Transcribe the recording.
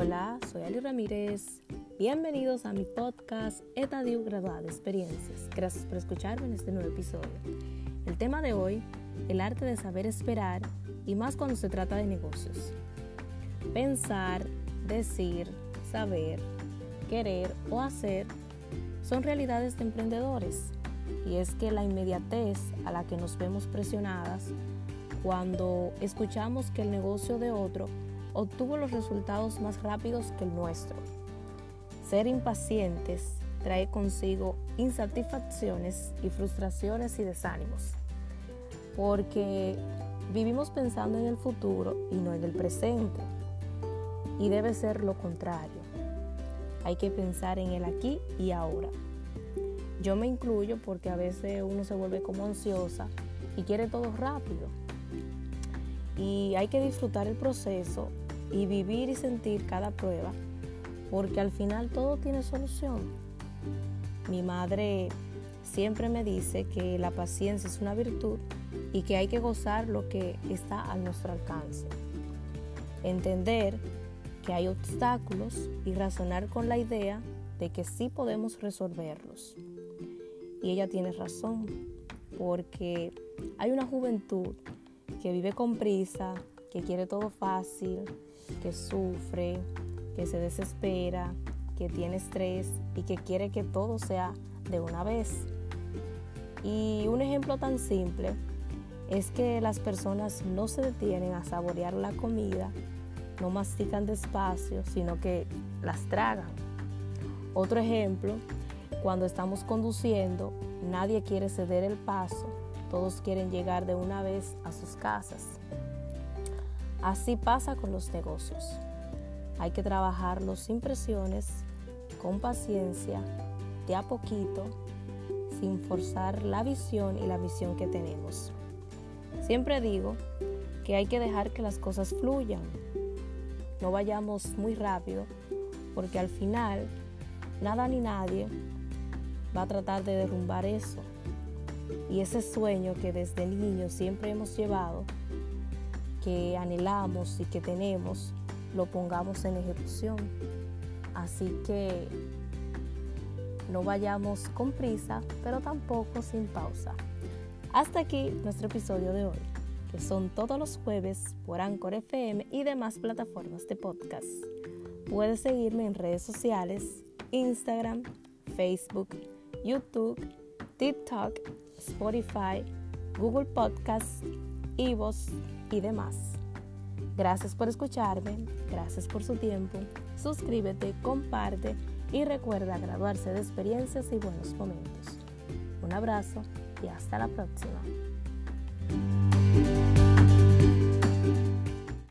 Hola, soy Ali Ramírez. Bienvenidos a mi podcast Etadio Graduada de Experiencias. Gracias por escucharme en este nuevo episodio. El tema de hoy, el arte de saber esperar y más cuando se trata de negocios. Pensar, decir, saber, querer o hacer son realidades de emprendedores. Y es que la inmediatez a la que nos vemos presionadas cuando escuchamos que el negocio de otro obtuvo los resultados más rápidos que el nuestro. Ser impacientes trae consigo insatisfacciones y frustraciones y desánimos, porque vivimos pensando en el futuro y no en el presente, y debe ser lo contrario. Hay que pensar en el aquí y ahora. Yo me incluyo porque a veces uno se vuelve como ansiosa y quiere todo rápido. Y hay que disfrutar el proceso y vivir y sentir cada prueba, porque al final todo tiene solución. Mi madre siempre me dice que la paciencia es una virtud y que hay que gozar lo que está a nuestro alcance. Entender que hay obstáculos y razonar con la idea de que sí podemos resolverlos. Y ella tiene razón, porque hay una juventud que vive con prisa, que quiere todo fácil, que sufre, que se desespera, que tiene estrés y que quiere que todo sea de una vez. Y un ejemplo tan simple es que las personas no se detienen a saborear la comida, no mastican despacio, sino que las tragan. Otro ejemplo, cuando estamos conduciendo, nadie quiere ceder el paso, todos quieren llegar de una vez a sus casas. Así pasa con los negocios. Hay que trabajarlos sin presiones, con paciencia, de a poquito, sin forzar la visión y la visión que tenemos. Siempre digo que hay que dejar que las cosas fluyan. No vayamos muy rápido porque al final nada ni nadie va a tratar de derrumbar eso. Y ese sueño que desde niño siempre hemos llevado que anhelamos y que tenemos lo pongamos en ejecución. Así que no vayamos con prisa, pero tampoco sin pausa. Hasta aquí nuestro episodio de hoy, que son todos los jueves por Anchor FM y demás plataformas de podcast. Puedes seguirme en redes sociales, Instagram, Facebook, YouTube, TikTok, Spotify, Google Podcasts, Evox y demás. Gracias por escucharme, gracias por su tiempo, suscríbete, comparte y recuerda graduarse de experiencias y buenos momentos. Un abrazo y hasta la próxima.